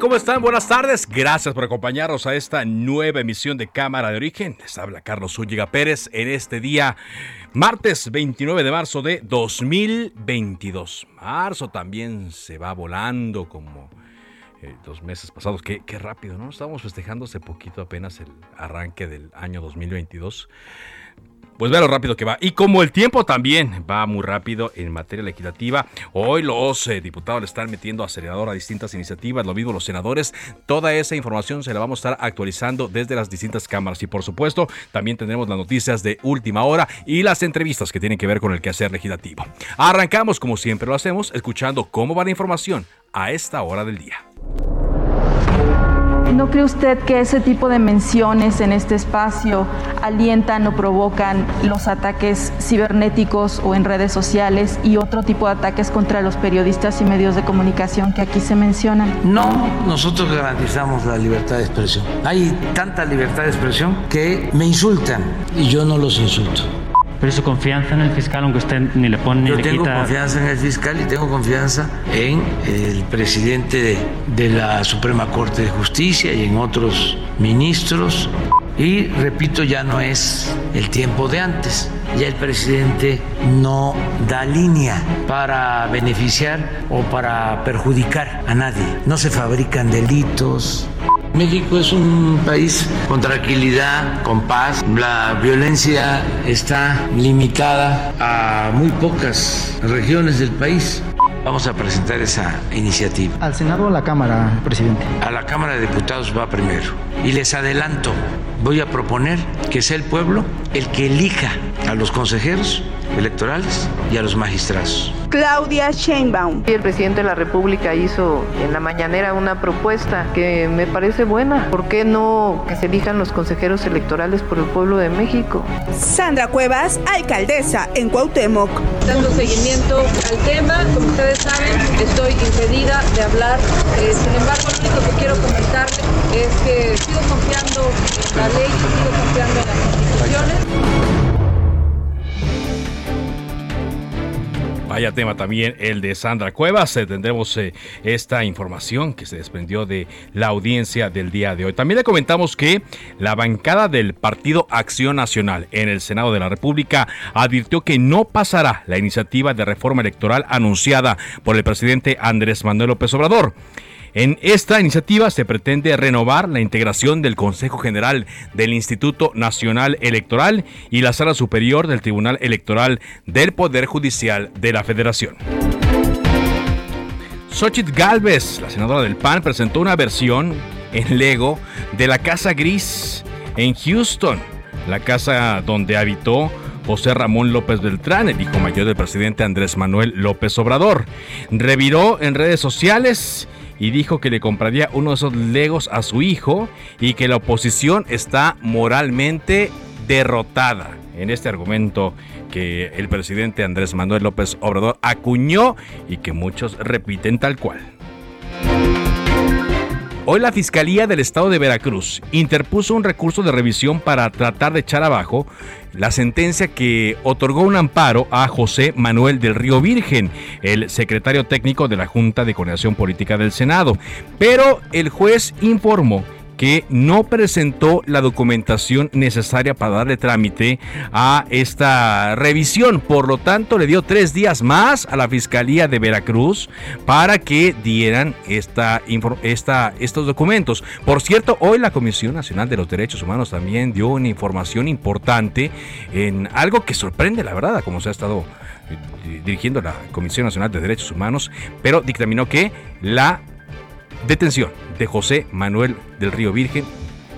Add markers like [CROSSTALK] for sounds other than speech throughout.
¿Cómo están? Buenas tardes. Gracias por acompañarnos a esta nueva emisión de Cámara de Origen. Les habla Carlos Zúñiga Pérez en este día, martes 29 de marzo de 2022. Marzo también se va volando como eh, los meses pasados. Qué, qué rápido, ¿no? Estábamos festejando hace poquito apenas el arranque del año 2022. Pues vea lo rápido que va. Y como el tiempo también va muy rápido en materia legislativa, hoy los eh, diputados le están metiendo acelerador a distintas iniciativas, lo mismo los senadores. Toda esa información se la vamos a estar actualizando desde las distintas cámaras. Y por supuesto, también tendremos las noticias de última hora y las entrevistas que tienen que ver con el quehacer legislativo. Arrancamos, como siempre lo hacemos, escuchando cómo va la información a esta hora del día. ¿No cree usted que ese tipo de menciones en este espacio alientan o provocan los ataques cibernéticos o en redes sociales y otro tipo de ataques contra los periodistas y medios de comunicación que aquí se mencionan? No, nosotros garantizamos la libertad de expresión. Hay tanta libertad de expresión que me insultan y yo no los insulto. Pero su confianza en el fiscal, aunque usted ni le pone ni Yo le tengo quita. confianza en el fiscal y tengo confianza en el presidente de, de la Suprema Corte de Justicia y en otros ministros. Y repito, ya no es el tiempo de antes. Ya el presidente no da línea para beneficiar o para perjudicar a nadie. No se fabrican delitos, México es un país con tranquilidad, con paz. La violencia está limitada a muy pocas regiones del país. Vamos a presentar esa iniciativa. ¿Al Senado o a la Cámara, presidente? A la Cámara de Diputados va primero. Y les adelanto, voy a proponer que sea el pueblo el que elija a los consejeros electorales y a los magistrados. Claudia Sheinbaum. El presidente de la República hizo en la mañanera una propuesta que me parece buena. ¿Por qué no que se elijan los consejeros electorales por el pueblo de México? Sandra Cuevas, alcaldesa en Cuauhtémoc. Dando seguimiento al tema, como ustedes saben, estoy impedida de hablar. Eh, sin embargo, lo único que quiero comentar es que sigo confiando en la ley, sigo confiando en las Vaya tema también el de Sandra Cuevas. Eh, tendremos eh, esta información que se desprendió de la audiencia del día de hoy. También le comentamos que la bancada del Partido Acción Nacional en el Senado de la República advirtió que no pasará la iniciativa de reforma electoral anunciada por el presidente Andrés Manuel López Obrador. En esta iniciativa se pretende renovar la integración del Consejo General del Instituto Nacional Electoral y la Sala Superior del Tribunal Electoral del Poder Judicial de la Federación. Xochitl Galvez, la senadora del PAN, presentó una versión en Lego de la Casa Gris en Houston, la casa donde habitó José Ramón López Beltrán, el hijo mayor del presidente Andrés Manuel López Obrador. Reviró en redes sociales y dijo que le compraría uno de esos legos a su hijo y que la oposición está moralmente derrotada. En este argumento que el presidente Andrés Manuel López Obrador acuñó y que muchos repiten tal cual. Hoy la Fiscalía del Estado de Veracruz interpuso un recurso de revisión para tratar de echar abajo la sentencia que otorgó un amparo a José Manuel del Río Virgen, el secretario técnico de la Junta de Coordinación Política del Senado. Pero el juez informó que no presentó la documentación necesaria para darle trámite a esta revisión. Por lo tanto, le dio tres días más a la Fiscalía de Veracruz para que dieran esta, esta, estos documentos. Por cierto, hoy la Comisión Nacional de los Derechos Humanos también dio una información importante en algo que sorprende, la verdad, como se ha estado eh, dirigiendo la Comisión Nacional de Derechos Humanos, pero dictaminó que la detención de José Manuel del Río Virgen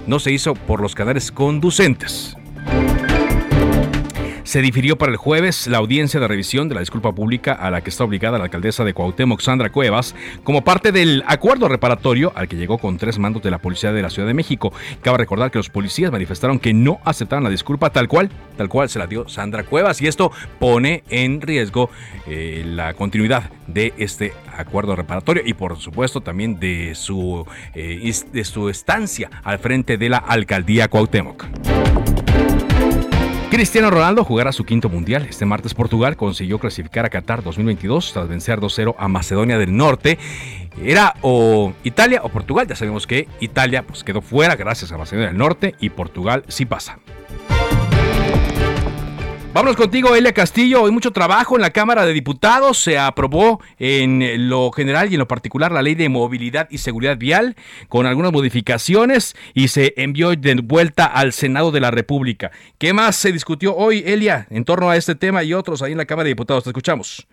no se hizo por los canales conducentes. Se difirió para el jueves la audiencia de revisión de la disculpa pública a la que está obligada la alcaldesa de Cuauhtémoc, Sandra Cuevas, como parte del acuerdo reparatorio al que llegó con tres mandos de la policía de la Ciudad de México. Cabe recordar que los policías manifestaron que no aceptaban la disculpa tal cual, tal cual se la dio Sandra Cuevas y esto pone en riesgo eh, la continuidad de este acuerdo reparatorio y por supuesto también de su, eh, de su estancia al frente de la alcaldía Cuauhtémoc. Cristiano Ronaldo jugará su quinto mundial. Este martes Portugal consiguió clasificar a Qatar 2022 tras vencer 2-0 a Macedonia del Norte. Era o Italia o Portugal. Ya sabemos que Italia pues, quedó fuera gracias a Macedonia del Norte y Portugal sí pasa. Vámonos contigo, Elia Castillo. Hay mucho trabajo en la Cámara de Diputados. Se aprobó en lo general y en lo particular la ley de movilidad y seguridad vial con algunas modificaciones y se envió de vuelta al Senado de la República. ¿Qué más se discutió hoy, Elia, en torno a este tema y otros ahí en la Cámara de Diputados? Te escuchamos.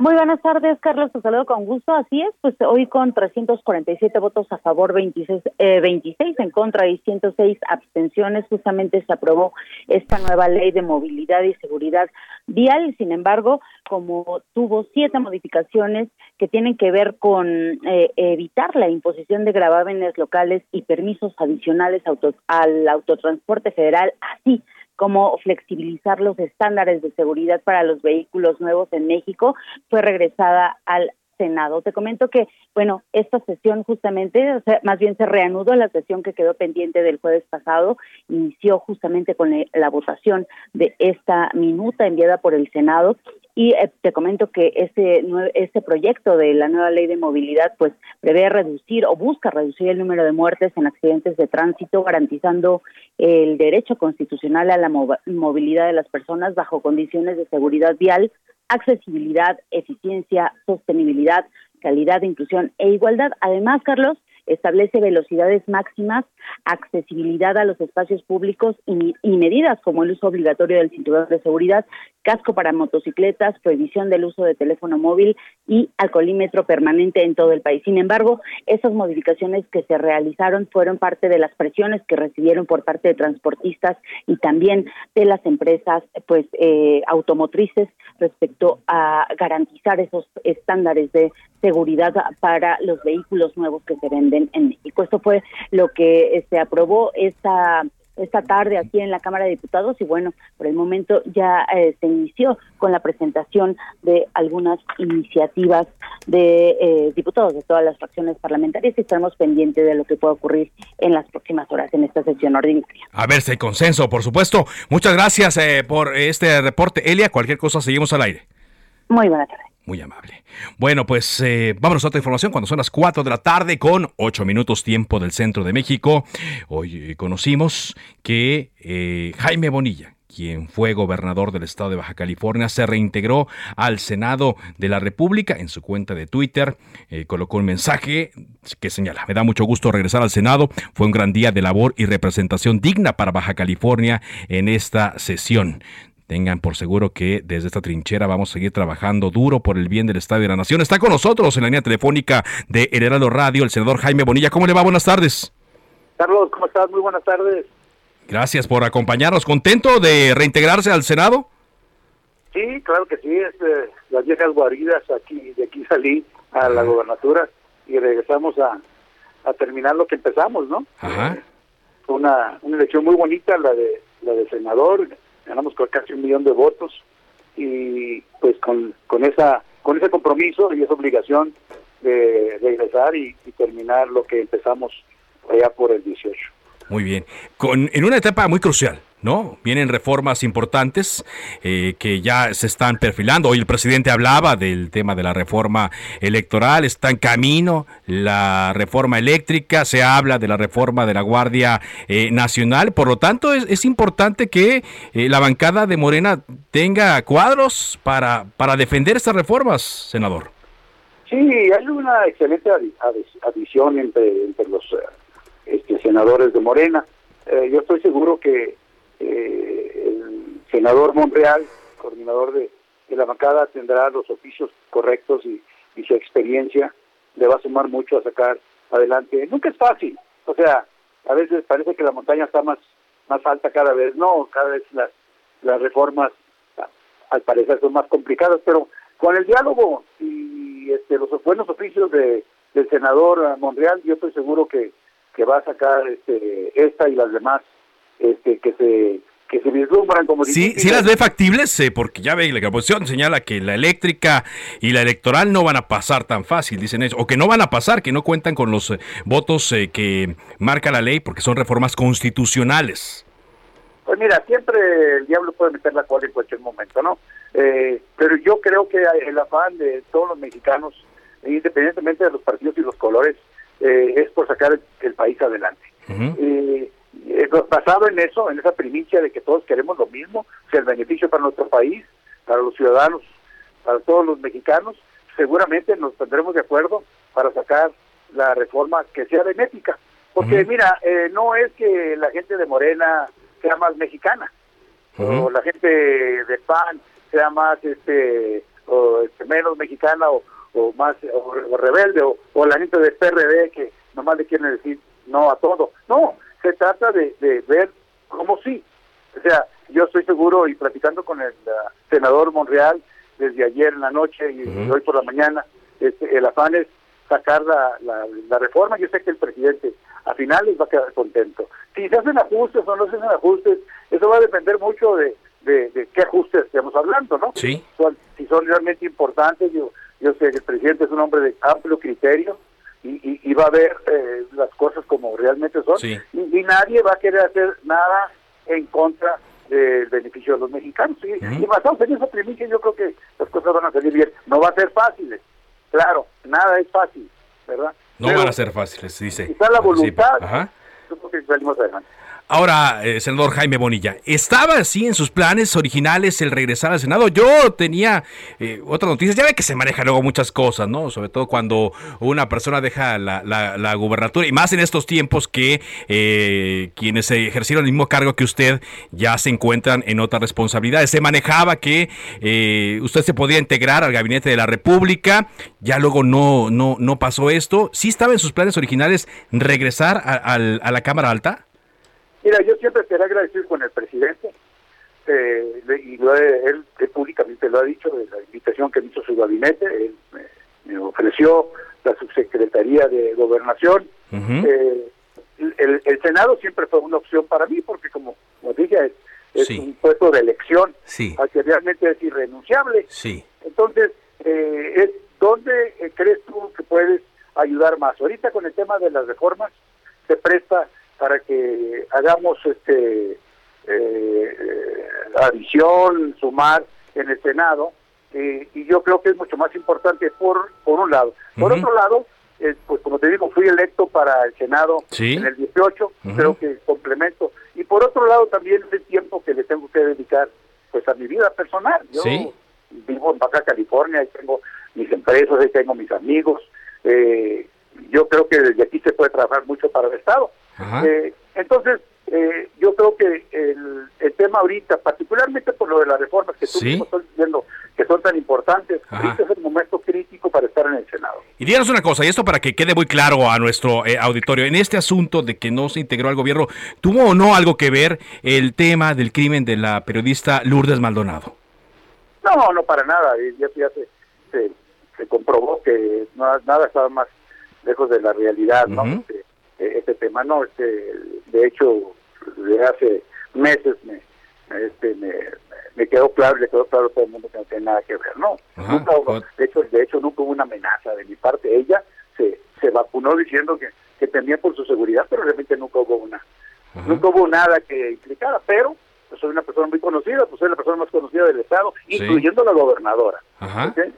Muy buenas tardes, Carlos. Te saludo con gusto. Así es, pues hoy con 347 votos a favor, 26, eh, 26 en contra y 106 abstenciones, justamente se aprobó esta nueva ley de movilidad y seguridad vial. Sin embargo, como tuvo siete modificaciones que tienen que ver con eh, evitar la imposición de gravámenes locales y permisos adicionales al autotransporte federal, así como flexibilizar los estándares de seguridad para los vehículos nuevos en México, fue regresada al Senado. Te comento que, bueno, esta sesión justamente, o sea, más bien se reanudó la sesión que quedó pendiente del jueves pasado, inició justamente con la votación de esta minuta enviada por el Senado y eh, te comento que este, este proyecto de la nueva ley de movilidad pues prevé reducir o busca reducir el número de muertes en accidentes de tránsito, garantizando el derecho constitucional a la movilidad de las personas bajo condiciones de seguridad vial, accesibilidad, eficiencia, sostenibilidad, calidad, inclusión e igualdad. Además, Carlos, establece velocidades máximas, accesibilidad a los espacios públicos y, medidas como el uso obligatorio del cinturón de seguridad, casco para motocicletas, prohibición del uso de teléfono móvil y alcoholímetro permanente en todo el país. Sin embargo, esas modificaciones que se realizaron fueron parte de las presiones que recibieron por parte de transportistas y también de las empresas pues eh, automotrices respecto a garantizar esos estándares de seguridad para los vehículos nuevos que se venden en México. Esto fue lo que se aprobó esta esta tarde aquí en la Cámara de Diputados y bueno, por el momento ya eh, se inició con la presentación de algunas iniciativas de eh, diputados de todas las fracciones parlamentarias y estaremos pendientes de lo que pueda ocurrir en las próximas horas en esta sesión ordinaria. A ver si consenso, por supuesto. Muchas gracias eh, por este reporte. Elia, cualquier cosa seguimos al aire. Muy buena tarde. Muy amable. Bueno, pues eh, vámonos a otra información cuando son las 4 de la tarde con 8 minutos tiempo del centro de México. Hoy eh, conocimos que eh, Jaime Bonilla, quien fue gobernador del estado de Baja California, se reintegró al Senado de la República. En su cuenta de Twitter colocó un mensaje que señala, me da mucho gusto regresar al Senado. Fue un gran día de labor y representación digna para Baja California en esta sesión. Tengan por seguro que desde esta trinchera vamos a seguir trabajando duro por el bien del Estado y de la Nación. Está con nosotros en la línea telefónica de El Heraldo Radio el senador Jaime Bonilla. ¿Cómo le va? Buenas tardes. Carlos, ¿cómo estás? Muy buenas tardes. Gracias por acompañarnos. ¿Contento de reintegrarse al Senado? Sí, claro que sí. Es las viejas guaridas aquí, de aquí salí a la gobernatura y regresamos a, terminar lo que empezamos, ¿no? Ajá. Fue una, una elección muy bonita la de la de senador ganamos con casi un millón de votos y pues con, con esa con ese compromiso y esa obligación de regresar y, terminar lo que empezamos allá por el 18. Muy bien. Con, en una etapa muy crucial, ¿no? Vienen reformas importantes eh, que ya se están perfilando. Hoy el presidente hablaba del tema de la reforma electoral, está en camino la reforma eléctrica, se habla de la reforma de la Guardia eh, Nacional. Por lo tanto, es, es importante que eh, la bancada de Morena tenga cuadros para, para defender estas reformas, senador. Sí, hay una excelente adición entre, entre los este, senadores de Morena. Eh, yo estoy seguro que eh, el senador Monreal, coordinador de, la bancada, tendrá los oficios correctos y, su experiencia le va a sumar mucho a sacar adelante. Nunca es fácil, o sea, a veces parece que la montaña está más más alta cada vez, no, cada vez las, las reformas al parecer son más complicadas, pero con el diálogo y este, los buenos oficios de, del senador Monreal, yo estoy seguro que va a sacar este, esta y las demás este, que se que se vislumbran como sí sí las ve factibles eh, porque ya ve la oposición señala que la eléctrica y la electoral no van a pasar tan fácil dicen eso o que no van a pasar que no cuentan con los eh, votos eh, que marca la ley porque son reformas constitucionales. Pues mira siempre el diablo puede meter la cola en cualquier momento no pero yo creo que el afán de todos los mexicanos independientemente de los partidos y los colores eh, es por sacar el, país adelante. Eh, eh, basado en eso, en esa primicia de que todos queremos lo mismo, sea, el beneficio para nuestro país, para los ciudadanos, para todos los mexicanos, seguramente nos tendremos de acuerdo para sacar la reforma que sea benéfica. Porque mira, no es que la gente de Morena sea más mexicana, o la gente de PAN sea más este, o, este, menos mexicana o, o más o, rebelde o, la gente del PRD que nomás le quieren decir no a todo. No, se trata de, ver cómo sí. O sea, yo estoy seguro y platicando con el senador Monreal desde ayer en la noche y hoy por la mañana, este, el afán es sacar la, la, reforma. Yo sé que el presidente a finales va a quedar contento. Si se hacen ajustes o no se hacen ajustes, eso va a depender mucho de, de, qué ajustes estemos hablando, ¿no? Sí. si son realmente importantes, yo, yo sé que el presidente es un hombre de amplio criterio y, y, va a ver eh, las cosas como realmente son. Y, nadie va a querer hacer nada en contra del beneficio de los mexicanos. Y, uh en esa primicia, yo creo que las cosas van a salir bien. No va a ser fácil, claro, nada es fácil, ¿verdad? No van a ser fáciles, dice. Está la voluntad, yo creo que salimos adelante. Ahora, eh, senador Jaime Bonilla, ¿estaba así en sus planes originales el regresar al Senado? Yo tenía eh, otras noticias, ya ve que se maneja luego muchas cosas, ¿no? Sobre todo cuando una persona deja la, la, gubernatura, y más en estos tiempos que eh, quienes ejercieron el mismo cargo que usted ya se encuentran en otras responsabilidades. Se manejaba que eh, usted se podía integrar al gabinete de la República, ya luego no, no, no pasó esto. ¿Sí estaba en sus planes originales regresar a, a la Cámara Alta? Mira, yo siempre quería agradecer con el presidente, eh, y lo él, públicamente lo ha dicho, de la invitación que me hizo su gabinete, él me, ofreció la subsecretaría de Gobernación. Eh, el, Senado siempre fue una opción para mí, porque como, como dije, es, un puesto de elección, al que realmente es irrenunciable. Sí. Entonces, eh, es ¿dónde crees tú que puedes ayudar más? Ahorita con el tema de las reformas, se presta para que hagamos este eh, adición, sumar en el Senado, eh, y yo creo que es mucho más importante por, por un lado. Por otro lado, eh, pues como te digo, fui electo para el Senado en el 18, creo que complemento. Y por otro lado también es el tiempo que le tengo que dedicar pues a mi vida personal. Yo vivo en Baja California, y tengo mis empresas, ahí tengo mis amigos. yo creo que desde aquí se puede trabajar mucho para el Estado. Eh, entonces, eh, yo creo que el, el, tema ahorita, particularmente por lo de las reformas que tú estás diciendo que son tan importantes, este es el momento crítico para estar en el Senado. Y díganos una cosa, y esto para que quede muy claro a nuestro eh, auditorio, en este asunto de que no se integró al gobierno, ¿tuvo o no algo que ver el tema del crimen de la periodista Lourdes Maldonado? No, no para nada, ya, se, se, comprobó que nada estaba más lejos de la realidad, ¿no? Este tema. No, este, de hecho, de hace meses me, este, me, me quedó claro, le quedó claro a todo el mundo que no tiene nada que ver, no. nunca de hecho, de hecho nunca hubo una amenaza de mi parte. Ella se, se vacunó diciendo que, que temía por su seguridad, pero realmente nunca hubo una, nunca hubo nada que implicara, pero pues, soy una persona muy conocida, pues soy la persona más conocida del estado, incluyendo la gobernadora.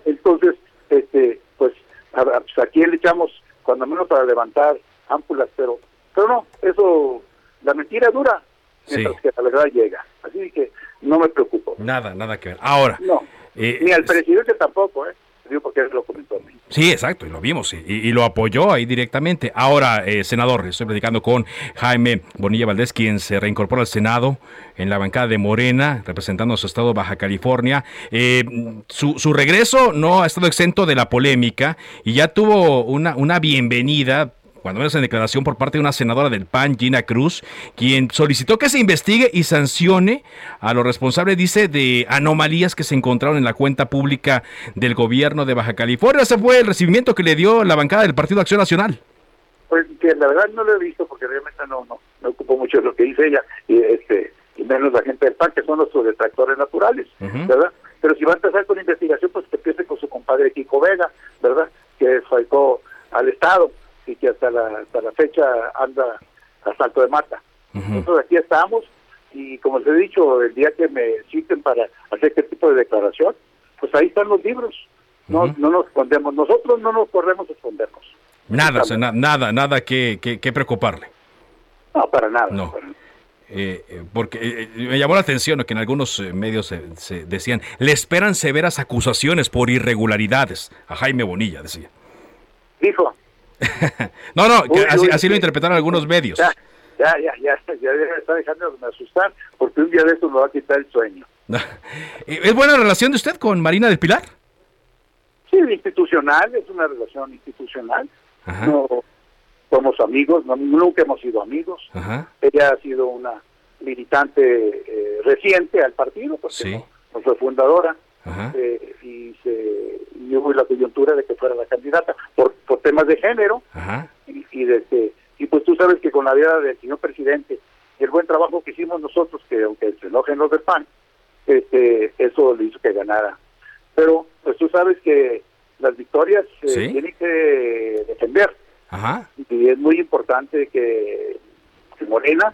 Entonces, este, pues, a, pues, a quién le echamos cuando menos para levantar ámpulas, pero, pero no, eso, la mentira dura, mientras que la verdad llega. Así que no me preocupo. Nada, nada que ver. Ahora. No, eh, ni al presidente tampoco, ¿eh? Digo porque lo comentó a mí. Sí, exacto, y lo vimos, y, lo apoyó ahí directamente. Ahora, eh, senador, estoy platicando con Jaime Bonilla Valdés, quien se reincorpora al Senado en la bancada de Morena, representando a su estado Baja California. Eh, su, su, regreso no ha estado exento de la polémica y ya tuvo una, una bienvenida cuando menos en declaración por parte de una senadora del PAN, Gina Cruz, quien solicitó que se investigue y sancione a los responsables, dice, de anomalías que se encontraron en la cuenta pública del gobierno de Baja California. Ese fue el recibimiento que le dio la bancada del Partido Acción Nacional. Pues que la verdad no lo he visto porque realmente no, no, me ocupo mucho de lo que dice ella y este y menos la gente del PAN, que son nuestros detractores naturales, ¿verdad? Pero si va a empezar con investigación, pues que empiece con su compadre Kiko Vega, ¿verdad? Que faltó al Estado y que hasta la, hasta la fecha anda a salto de mata. Nosotros aquí estamos y como les he dicho, el día que me citen para hacer este tipo de declaración, pues ahí están los libros. No, no nos escondemos. Nosotros no nos corremos a escondernos. Nada, nada, nada que, que, preocuparle. No, para nada. No. Eh, eh, porque eh, me llamó la atención que en algunos medios se, decían, le esperan severas acusaciones por irregularidades a Jaime Bonilla, decía. Dijo, [LAUGHS] no, no, así, lo interpretaron algunos medios. Ya, ya, ya, ya, ya está dejando de asustar porque un día de esto me va a quitar el sueño. [LAUGHS] ¿Es buena relación de usted con Marina del Pilar? Sí, institucional, es una relación institucional. No somos amigos, nunca hemos sido amigos. Ella ha sido una militante eh, reciente al partido, porque no fue fundadora. Eh, y, se, y hubo la coyuntura de que fuera la candidata por, por temas de género. Y, y, de y pues tú sabes que con la vida del señor presidente y el buen trabajo que hicimos nosotros que aunque se enojen los del PAN este eso le hizo que ganara. Pero pues tú sabes que las victorias se eh, tienen que defender. Y es muy importante que, que Morena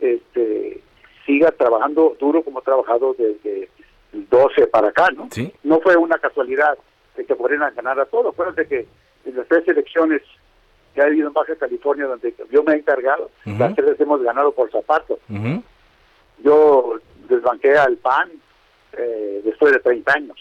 este siga trabajando duro como ha trabajado desde 12 para acá, ¿no? ¿Sí? No fue una casualidad de que Morena ganara todo. Acuérdate que en las tres elecciones que ha habido en Baja California, donde yo me he encargado, las tres hemos ganado por zapatos. Yo desbanqué al PAN eh, después de 30 años.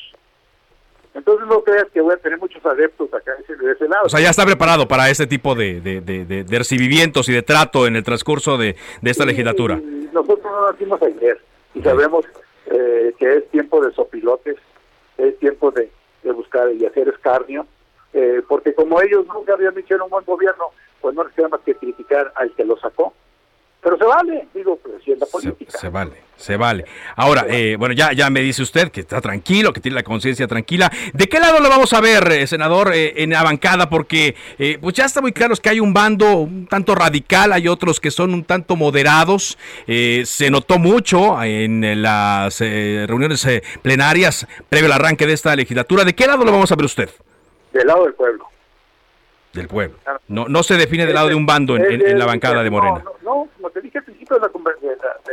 Entonces no creas que voy a tener muchos adeptos acá de ese lado. O sea, ya está preparado para este tipo de, de, de, recibimientos y de trato en el transcurso de, esta legislatura. nosotros no nacimos ayer y sabemos eh, que es tiempo de sopilotes, es tiempo de, buscar y hacer escarnio, eh, porque como ellos nunca habían en un buen gobierno, pues no les queda más que criticar al que lo sacó. Pero se vale, digo, pues si es la política. Se, vale, se vale. Ahora, eh, bueno, ya, ya me dice usted que está tranquilo, que tiene la conciencia tranquila. ¿De qué lado lo vamos a ver, eh, senador, eh, en la bancada? Porque pues ya está muy claro que hay un bando un tanto radical, hay otros que son un tanto moderados. se notó mucho en las reuniones plenarias previo al arranque de esta legislatura. ¿De qué lado lo vamos a ver usted? Del lado del pueblo. Del pueblo. No, no se define del lado de un bando en, la bancada de Morena. No, como te dije al principio de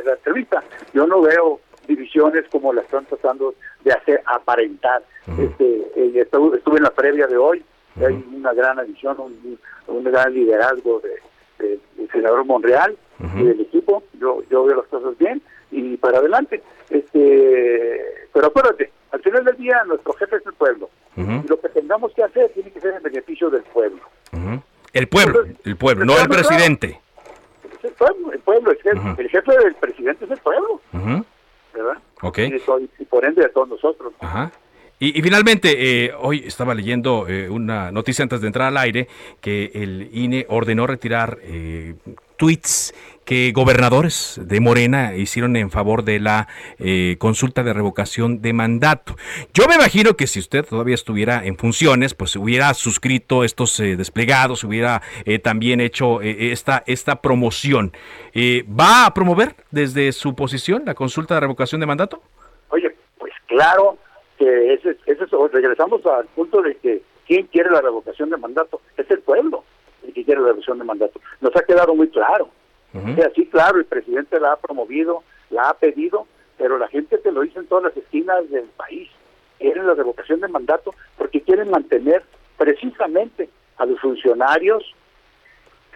la, entrevista, yo no veo divisiones como la están tratando de hacer aparentar. este, eh, estuve, en la previa de hoy, hay una gran adición, un, gran liderazgo de, del senador Monreal y del equipo. Yo, yo veo las cosas bien y para adelante. este Pero acuérdate, al final del día nuestro jefe es el pueblo. Y lo que tengamos que hacer tiene que ser en beneficio del pueblo. El pueblo, el pueblo, no el presidente. el pueblo, el pueblo, el jefe del presidente es el pueblo. ¿Verdad? Y, por ende de todos nosotros. Y, finalmente, eh, hoy estaba leyendo eh, una noticia antes de entrar al aire que el INE ordenó retirar eh, tweets que gobernadores de Morena hicieron en favor de la eh, consulta de revocación de mandato. Yo me imagino que si usted todavía estuviera en funciones, pues hubiera suscrito estos eh, desplegados, hubiera eh, también hecho esta, esta promoción. ¿Va a promover desde su posición la consulta de revocación de mandato? Oye, Claro que ese, ese, regresamos al punto de que quién quiere la revocación de mandato, es el pueblo el que quiere la revocación de mandato. Nos ha quedado muy claro. Así claro, el presidente la ha promovido, la ha pedido, pero la gente te lo dice en todas las esquinas del país. Quieren la revocación de mandato porque quieren mantener precisamente a los funcionarios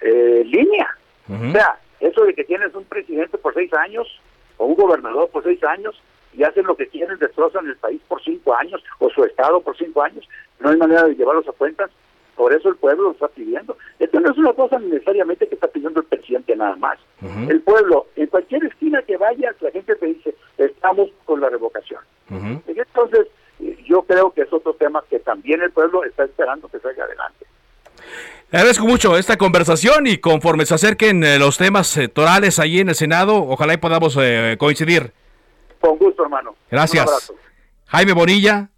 eh, línea. O sea, eso de que tienes un presidente por seis años o un gobernador por seis años y hacen lo que quieren, destrozan el país por cinco años o su estado por cinco años, no hay manera de llevarlos a cuentas. Por eso el pueblo lo está pidiendo. Esto no es una cosa necesariamente que está pidiendo el presidente nada más. El pueblo, en cualquier esquina que vayas, la gente te dice, estamos con la revocación. Entonces, yo creo que es otro tema que también el pueblo está esperando que salga adelante. Le agradezco mucho esta conversación y conforme se acerquen eh, los temas electorales ahí en el Senado, ojalá y podamos eh, coincidir. Con gusto, hermano. Gracias. Jaime Bonilla,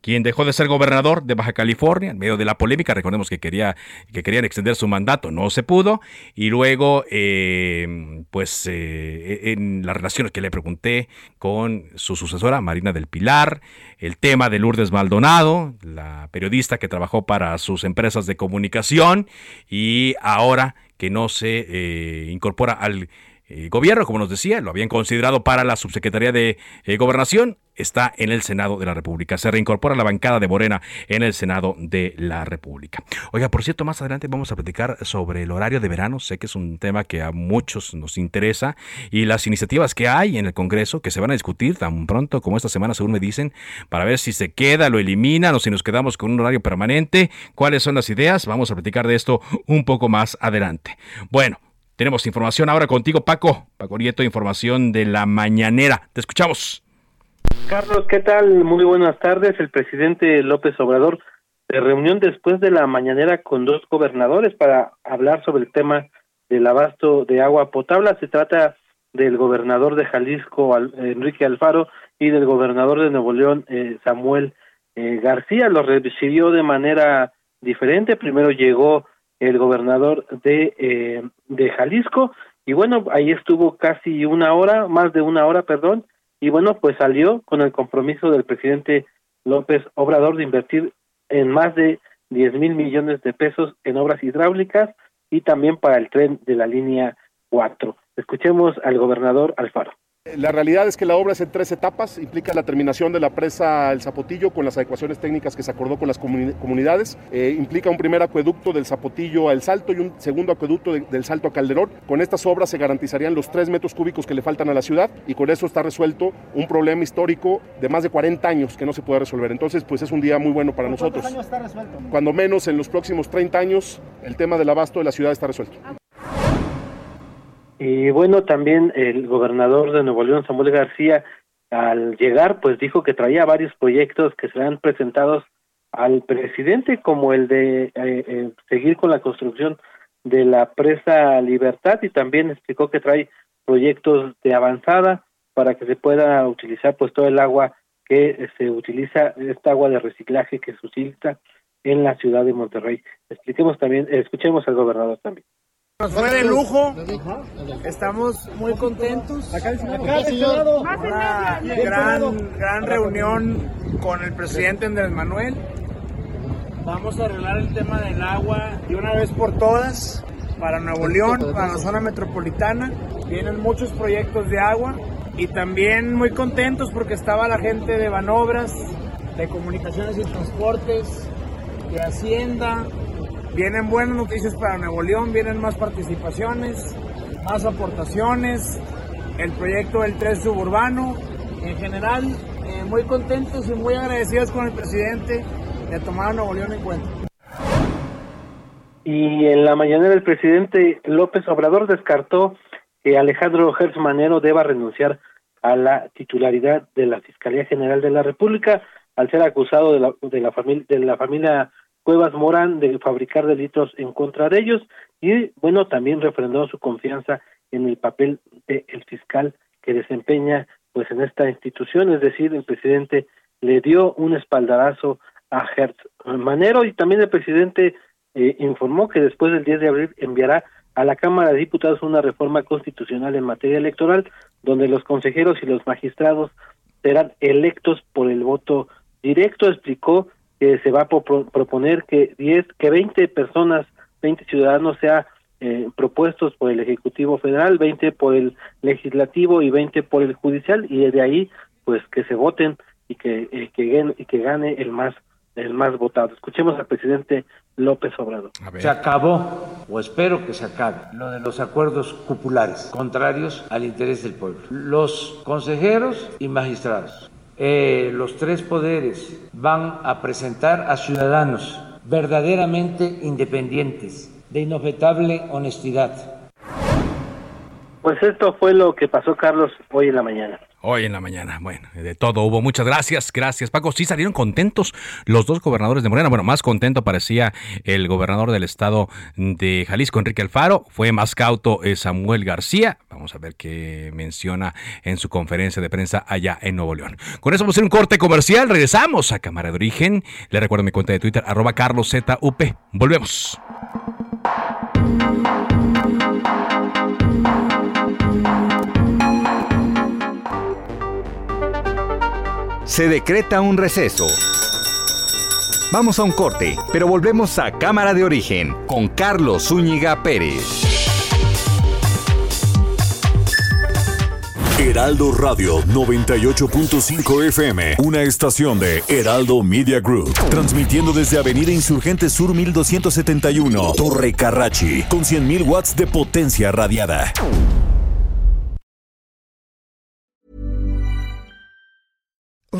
quien dejó de ser gobernador de Baja California en medio de la polémica. Recordemos que quería que querían extender su mandato, no se pudo. Y luego, eh, pues, eh, en las relaciones que le pregunté con su sucesora, Marina del Pilar, el tema de Lourdes Maldonado, la periodista que trabajó para sus empresas de comunicación y ahora que no se eh, incorpora al el gobierno, como nos decía, lo habían considerado para la subsecretaría de eh, Gobernación, está en el Senado de la República. Se reincorpora la bancada de Morena en el Senado de la República. Oiga, por cierto, más adelante vamos a platicar sobre el horario de verano. Sé que es un tema que a muchos nos interesa y las iniciativas que hay en el Congreso que se van a discutir tan pronto como esta semana, según me dicen, para ver si se queda, lo eliminan o si nos quedamos con un horario permanente. ¿Cuáles son las ideas? Vamos a platicar de esto un poco más adelante. Bueno, tenemos información ahora contigo, Paco. Paco Nieto, información de la mañanera. Te escuchamos. Carlos, ¿qué tal? Muy buenas tardes. El presidente López Obrador se reunió después de la mañanera con dos gobernadores para hablar sobre el tema del abasto de agua potable. Se trata del gobernador de Jalisco, Enrique Alfaro, y del gobernador de Nuevo León, eh, Samuel eh, García. Los recibió de manera diferente. Primero llegó el gobernador de, eh, de Jalisco, y bueno, ahí estuvo casi una hora, más de una hora, perdón, y bueno, pues salió con el compromiso del presidente López Obrador de invertir en más de 10 mil millones de pesos en obras hidráulicas y también para el tren de la línea 4. Escuchemos al gobernador Alfaro. La realidad es que la obra es en tres etapas, implica la terminación de la presa El Zapotillo con las adecuaciones técnicas que se acordó con las comunidades, eh, implica un primer acueducto del Zapotillo al Salto y un segundo acueducto del Salto a Calderón. Con estas obras se garantizarían los tres metros cúbicos que le faltan a la ciudad y con eso está resuelto un problema histórico de más de 40 años que no se puede resolver. Entonces, pues es un día muy bueno para nosotros. ¿Cuántos años está resuelto? Cuando menos en los próximos 30 años el tema del abasto de la ciudad está resuelto. Y bueno, también el gobernador de Nuevo León, Samuel García, al llegar, pues dijo que traía varios proyectos que serán presentados al presidente, como el de eh, eh, seguir con la construcción de la presa Libertad y también explicó que trae proyectos de avanzada para que se pueda utilizar pues todo el agua que se utiliza, esta agua de reciclaje que se utiliza en la ciudad de Monterrey. Expliquemos también, escuchemos al gobernador también. Nos fue de lujo, estamos muy contentos. Acá, Una gran, gran reunión con el presidente Andrés Manuel. Vamos a arreglar el tema del agua de una vez por todas para Nuevo León, para la zona metropolitana. Vienen muchos proyectos de agua y también muy contentos porque estaba la gente de Banobras, de Comunicaciones y Transportes, de Hacienda, Vienen buenas noticias para Nuevo León, vienen más participaciones, más aportaciones, el proyecto del tren suburbano. En general, eh, muy contentos y muy agradecidos con el presidente de tomar Nuevo León en cuenta. Y en la mañana el presidente López Obrador descartó que Alejandro Gertz Manero deba renunciar a la titularidad de la Fiscalía General de la República al ser acusado de la, de la, de la familia Cuevas Morán de fabricar delitos en contra de ellos y bueno también refrendó su confianza en el papel del fiscal que desempeña pues en esta institución es decir el presidente le dio un espaldarazo a Hertz Manero y también el presidente eh, informó que después del 10 de abril enviará a la Cámara de Diputados una reforma constitucional en materia electoral donde los consejeros y los magistrados serán electos por el voto directo. Explicó que se va a proponer que 10, que 20 personas, 20 ciudadanos sea eh, propuestos por el Ejecutivo Federal, 20 por el Legislativo y 20 por el Judicial y de ahí pues que se voten y que eh, que, gane, y que gane el más el más votado. Escuchemos al presidente López Obrador. Se acabó, o espero que se acabe, lo de los acuerdos cupulares contrarios al interés del pueblo. Los consejeros y magistrados, eh, los tres poderes van a presentar a ciudadanos verdaderamente independientes, de inobjetable honestidad. Pues esto fue lo que pasó, Carlos, hoy en la mañana. Hoy en la mañana, bueno, de todo hubo. Muchas gracias, gracias Paco. Sí salieron contentos los dos gobernadores de Morena. Bueno, más contento parecía el gobernador del estado de Jalisco, Enrique Alfaro. Fue más cauto eh, Samuel García. Vamos a ver qué menciona en su conferencia de prensa allá en Nuevo León. Con eso vamos a hacer un corte comercial. Regresamos a Cámara de Origen. Le recuerdo mi cuenta de Twitter, arroba carloszup. Volvemos. Se decreta un receso. Vamos a un corte, pero volvemos a Cámara de Origen con Carlos Zúñiga Pérez. Heraldo Radio 98.5 FM, una estación de Heraldo Media Group, transmitiendo desde Avenida Insurgente Sur 1271, Torre Carrachi, con 100.000 watts de potencia radiada.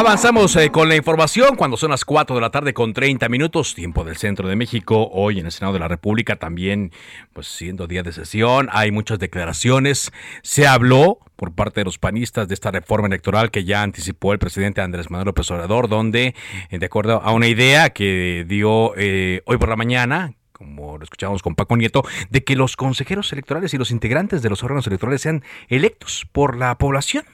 Avanzamos eh, con la información cuando son las 4 de la tarde con 30 minutos, tiempo del centro de México. Hoy en el Senado de la República también, pues siendo día de sesión, hay muchas declaraciones. Se habló por parte de los panistas de esta reforma electoral que ya anticipó el presidente Andrés Manuel López Obrador, donde, eh, de acuerdo a una idea que dio eh, hoy por la mañana, como lo escuchábamos con Paco Nieto, de que los consejeros electorales y los integrantes de los órganos electorales sean electos por la población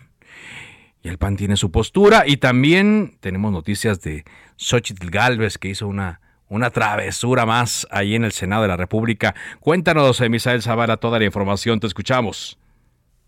el PAN tiene su postura y también tenemos noticias de Xochitl Galvez que hizo una, una travesura más ahí en el Senado de la República. Cuéntanos, eh, Misael Zavala, toda la información, te escuchamos.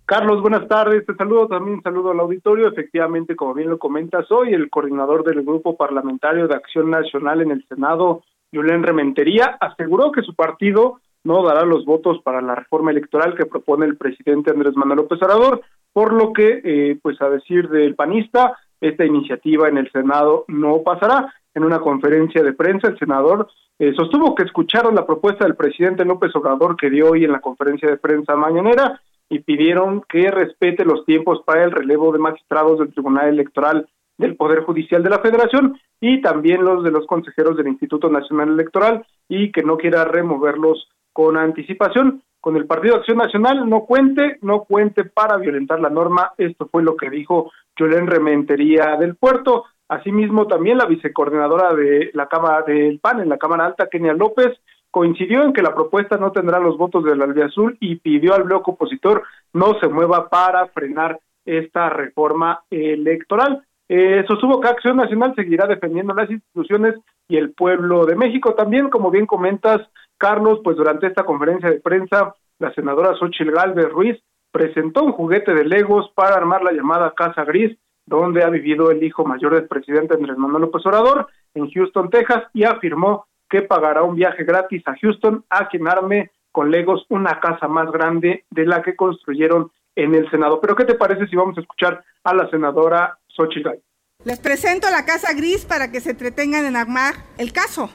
Carlos, buenas tardes. Te saludo también, saludo al auditorio. Efectivamente, como bien lo comentas, hoy el coordinador del Grupo Parlamentario de Acción Nacional en el Senado, Julián Rementería, aseguró que su partido no dará los votos para la reforma electoral que propone el presidente Andrés Manuel López Obrador, por lo que, eh, pues a decir del panista, esta iniciativa en el Senado no pasará. En una conferencia de prensa, el senador eh, sostuvo que escucharon la propuesta del presidente López Obrador que dio hoy en la conferencia de prensa mañanera y pidieron que respete los tiempos para el relevo de magistrados del Tribunal Electoral del Poder Judicial de la Federación y también los de los consejeros del Instituto Nacional Electoral y que no quiera removerlos con anticipación con el Partido Acción Nacional no cuente, no cuente para violentar la norma. Esto fue lo que dijo Yolén Rementería del Puerto. Asimismo, también la vicecoordinadora de la Cámara del PAN en la Cámara Alta, Kenia López, coincidió en que la propuesta no tendrá los votos del Azul y pidió al bloque opositor no se mueva para frenar esta reforma electoral. Eh, sostuvo que Acción Nacional seguirá defendiendo las instituciones y el pueblo de México. También, como bien comentas, Carlos, pues durante esta conferencia de prensa la senadora Xochil Gálvez Ruiz presentó un juguete de Legos para armar la llamada Casa Gris, donde ha vivido el hijo mayor del presidente Andrés Manuel López Obrador, en Houston, Texas, y afirmó que pagará un viaje gratis a Houston a quien arme con Legos una casa más grande de la que construyeron en el Senado. Pero ¿qué te parece si vamos a escuchar a la senadora Xochitl? Les presento la Casa Gris para que se entretengan en armar el caso.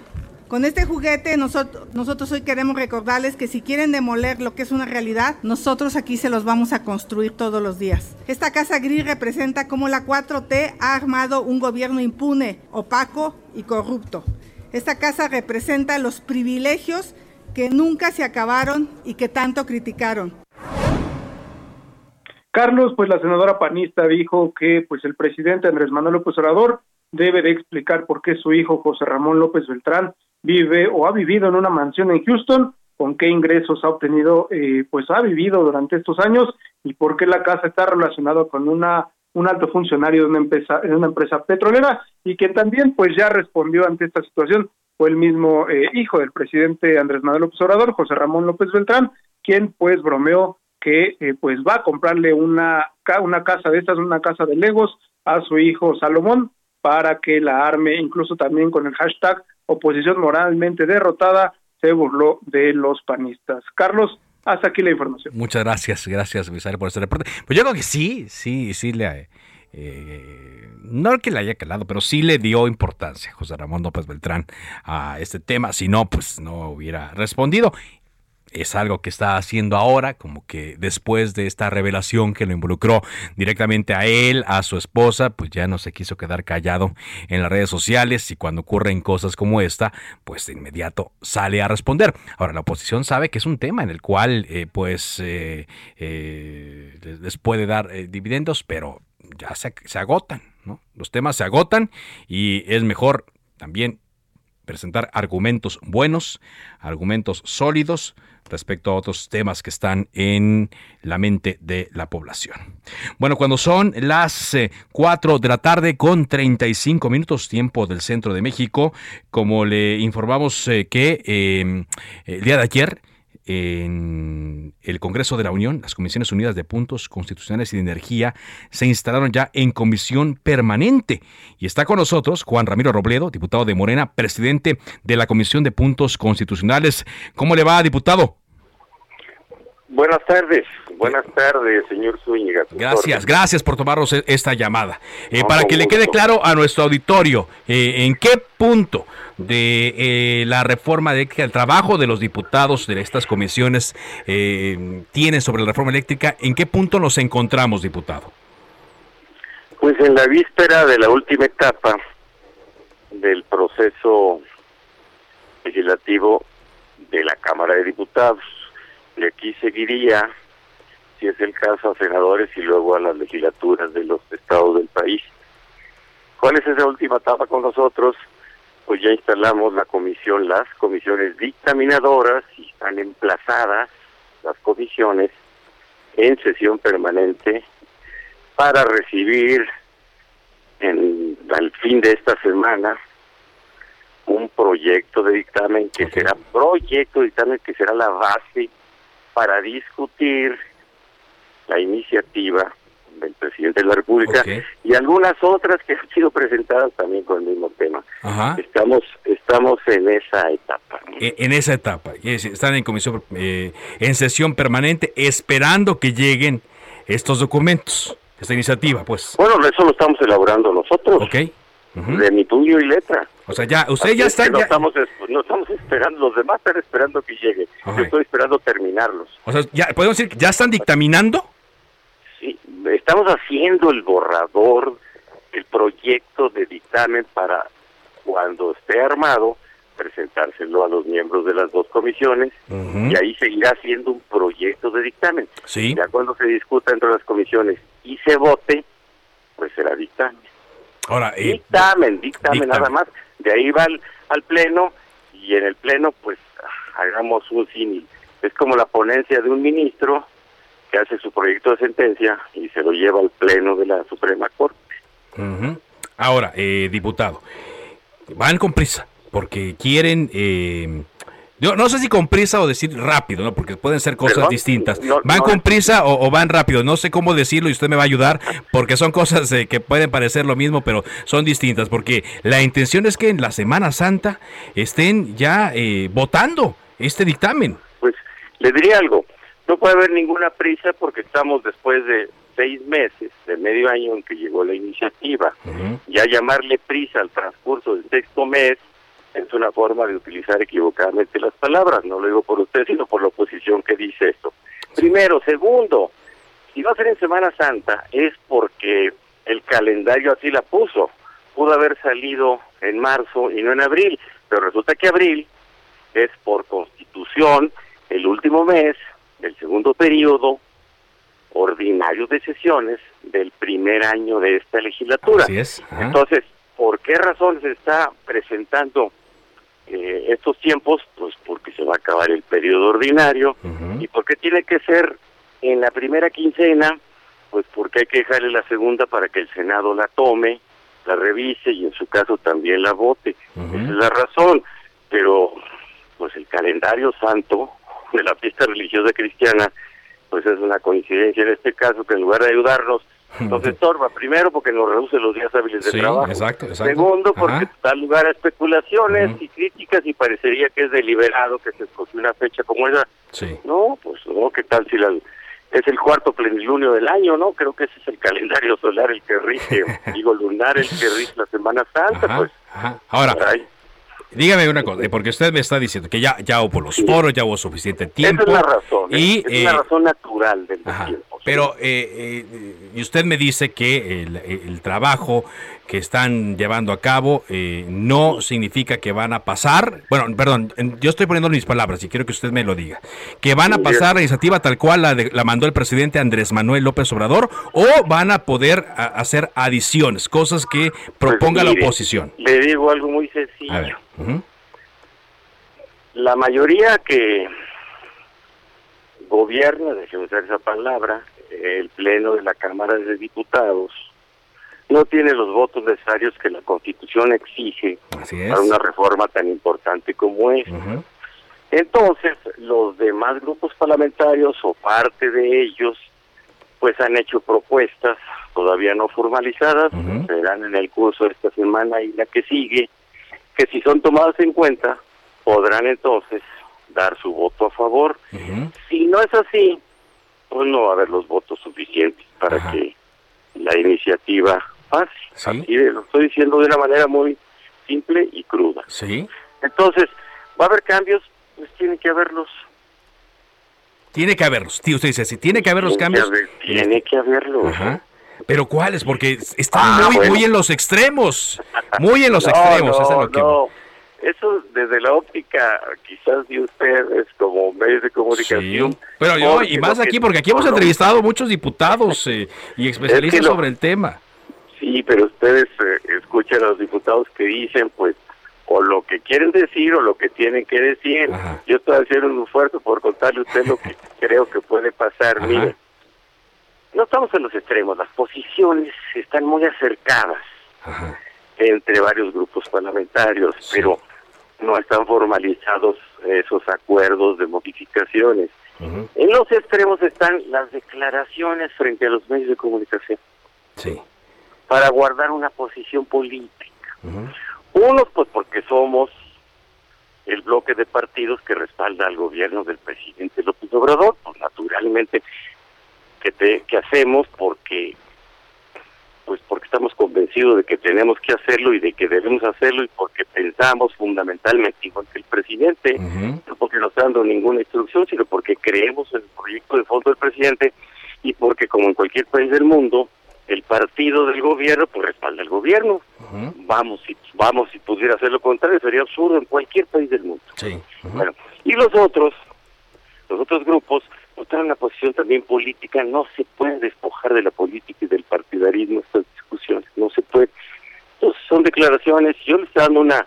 Con este juguete nosotros, nosotros hoy queremos recordarles que si quieren demoler lo que es una realidad, nosotros aquí se los vamos a construir todos los días. Esta casa gris representa cómo la 4T ha armado un gobierno impune, opaco y corrupto. Esta casa representa los privilegios que nunca se acabaron y que tanto criticaron. Carlos, pues la senadora panista dijo que pues el presidente Andrés Manuel López Obrador debe de explicar por qué su hijo José Ramón López Beltrán vive o ha vivido en una mansión en Houston, con qué ingresos ha obtenido, eh, pues ha vivido durante estos años y por qué la casa está relacionada con una un alto funcionario de una empresa, de una empresa petrolera y que también pues ya respondió ante esta situación. Fue el mismo eh, hijo del presidente Andrés Manuel López Obrador, José Ramón López Beltrán, quien pues bromeó que eh, pues va a comprarle una, una casa de estas, una casa de Legos a su hijo Salomón para que la arme, incluso también con el hashtag oposición moralmente derrotada, se burló de los panistas. Carlos, hasta aquí la información. Muchas gracias, gracias, Misael, por este reporte. Pues yo creo que sí, sí, sí le... Eh, no que le haya calado, pero sí le dio importancia José Ramón López Beltrán a este tema. Si no, pues no hubiera respondido es algo que está haciendo ahora, como que después de esta revelación que lo involucró directamente a él, a su esposa, pues ya no se quiso quedar callado en las redes sociales y cuando ocurren cosas como esta, pues de inmediato sale a responder. Ahora, la oposición sabe que es un tema en el cual eh, pues eh, eh, les puede dar dividendos, pero ya se, se agotan, ¿no? Los temas se agotan y es mejor también presentar argumentos buenos, argumentos sólidos, respecto a otros temas que están en la mente de la población. Bueno, cuando son las 4 eh, de la tarde con 35 minutos tiempo del centro de México, como le informamos eh, que eh, el día de ayer, en el Congreso de la Unión, las Comisiones Unidas de Puntos Constitucionales y de Energía se instalaron ya en comisión permanente. Y está con nosotros Juan Ramiro Robledo, diputado de Morena, presidente de la Comisión de Puntos Constitucionales. ¿Cómo le va, diputado? Buenas tardes, buenas tardes, señor Zúñiga. Gracias, gracias por tomarnos e-, esta llamada. Eh, para que le quede claro a nuestro auditorio, eh, ¿en qué punto de eh, la reforma eléctrica, el trabajo de los diputados de estas comisiones tienen sobre la reforma eléctrica, en qué punto nos encontramos, diputado? Pues en la víspera de la última etapa del proceso legislativo de la Cámara de Diputados y aquí seguiría, si es el caso, a senadores y luego a las legislaturas de los estados del país. ¿Cuál es esa última etapa con nosotros? Pues ya instalamos la comisión, las comisiones dictaminadoras y están emplazadas las comisiones en sesión permanente para recibir en, al fin de esta semana un proyecto de dictamen que será proyecto de dictamen que será la base para discutir la iniciativa del presidente de la República y algunas otras que han sido presentadas también con el mismo tema. Estamos estamos en esa etapa. E, en, esa etapa, están en comisión eh, en sesión permanente esperando que lleguen estos documentos, esta iniciativa, pues. Bueno, eso lo estamos elaborando nosotros. De mi puño y letra. O sea, ya, usted ya está... No, Estamos, no estamos esperando, los demás están esperando que llegue. Yo estoy esperando terminarlos. O sea, ya, ¿podemos decir que ya están dictaminando? Sí, estamos haciendo el borrador, el proyecto de dictamen para cuando esté armado, presentárselo a los miembros de las dos comisiones y ahí seguirá siendo un proyecto de dictamen. Sí. Ya cuando se discuta entre las comisiones y se vote, pues será dictamen. Ahora, eh, dictamen, dictamen, nada más. De ahí va al, pleno y en el pleno pues hagamos un símil. Es como la ponencia de un ministro que hace su proyecto de sentencia y se lo lleva al pleno de la Suprema Corte. Ahora, eh, diputado, van con prisa porque quieren eh, Yo no sé si con prisa o decir rápido, ¿no? Porque pueden ser cosas ¿Perdón? distintas. No, ¿Van no. con prisa o, o van rápido? No sé cómo decirlo y usted me va a ayudar porque son cosas eh, que pueden parecer lo mismo, pero son distintas. Porque la intención es que en la Semana Santa estén ya eh, votando este dictamen. Pues le diría algo, no puede haber ninguna prisa porque estamos después de seis meses, de medio año en que llegó la iniciativa. Ya llamarle prisa al transcurso del sexto mes es una forma de utilizar equivocadamente las palabras. No lo digo por usted, sino por la oposición que dice esto. Primero. Segundo, si va a ser en Semana Santa es porque el calendario así la puso. Pudo haber salido en marzo y no en abril, pero resulta que abril es por constitución el último mes del segundo periodo ordinario de sesiones del primer año de esta legislatura. Así es. Entonces, ¿por qué razón se está presentando eh, estos tiempos? Pues porque se va a acabar el periodo ordinario. ¿Y por qué tiene que ser en la primera quincena? Pues porque hay que dejarle la segunda para que el Senado la tome, la revise y en su caso también la vote. Esa es la razón. Pero, pues el calendario santo de la fiesta religiosa cristiana, pues es una coincidencia en este caso que en lugar de ayudarnos, nos estorba. Primero porque nos reduce los días hábiles de Sí, trabajo. exacto, exacto. Segundo porque Ajá. da lugar a especulaciones y críticas y parecería que es deliberado que se escogió una fecha como esa. Sí. No, pues no, ¿qué tal si la, es el cuarto plenilunio del año, no? Creo que ese es el calendario solar el que rige, [LAUGHS] digo lunar el que rige la Semana Santa, Ajá, pues. ajá. Ahora, Caray. dígame una cosa, eh, porque usted me está diciendo que ya, ya hubo los foros, ya hubo suficiente tiempo. Esa es la razón, ¿eh? Y, es una eh, razón natural del Ajá. tiempo. Pero, eh, eh, y usted me dice que el, el trabajo que están llevando a cabo eh, no significa que van a pasar, bueno, perdón, yo estoy poniendo mis palabras y quiero que usted me lo diga, que van a pasar la iniciativa tal cual la, de- la mandó el presidente Andrés Manuel López Obrador o van a poder a- hacer adiciones, cosas que proponga Pues, la mire, oposición. Le digo algo muy sencillo. A ver. ujú. La mayoría que gobierna, déjeme usar esa palabra, el Pleno de la Cámara de Diputados, no tiene los votos necesarios que la Constitución exige para una reforma tan importante como esta. Entonces, los demás grupos parlamentarios o parte de ellos, pues han hecho propuestas todavía no formalizadas, serán en el curso de esta semana y la que sigue, que si son tomadas en cuenta, podrán entonces dar su voto a favor. Si no es así, pues no va a haber los votos suficientes para que la iniciativa pase. Así de- lo estoy diciendo de una manera muy simple y cruda. Sí. Entonces, ¿va a haber cambios? Pues tiene que haberlos. Tiene que haberlos, tío, usted dice, si tiene que haber los que cambios. haber- tiene que haberlos. Ajá. Pero ¿cuáles? Porque están Ah, muy, bueno. muy en los extremos. Muy en los [LAUGHS] No, extremos. no, eso es lo que no. Eso desde la óptica quizás de ustedes como medios de comunicación. Sí. Pero yo, y más aquí, porque aquí hemos entrevistado muchos diputados eh, y especialistas lo- sobre el tema. Sí, pero ustedes eh, escuchan a los diputados que dicen, pues, o lo que quieren decir o lo que tienen que decir. Yo estoy haciendo un esfuerzo por contarle a usted lo que [LAUGHS] creo que puede pasar. Mire, no estamos en los extremos, las posiciones están muy acercadas entre varios grupos parlamentarios, pero no están formalizados esos acuerdos de modificaciones. En los extremos están las declaraciones frente a los medios de comunicación. Sí. Para guardar una posición política. Uno, pues porque somos el bloque de partidos que respalda al gobierno del presidente López Obrador, pues naturalmente que, te, que hacemos porque pues porque estamos convencidos de que tenemos que hacerlo y de que debemos hacerlo y porque pensamos fundamentalmente igual que el presidente, no porque no está dando ninguna instrucción, sino porque creemos en el proyecto de fondo del presidente y porque como en cualquier país del mundo, el partido del gobierno pues respalda al gobierno. Vamos, si vamos si pudiera hacer lo contrario, sería absurdo en cualquier país del mundo. Sí. Bueno, y los otros, los otros grupos, traen una posición también política, no se puede despojar de la política y del partidarismo estas discusiones, no se puede. Entonces son declaraciones, yo le estoy dando una,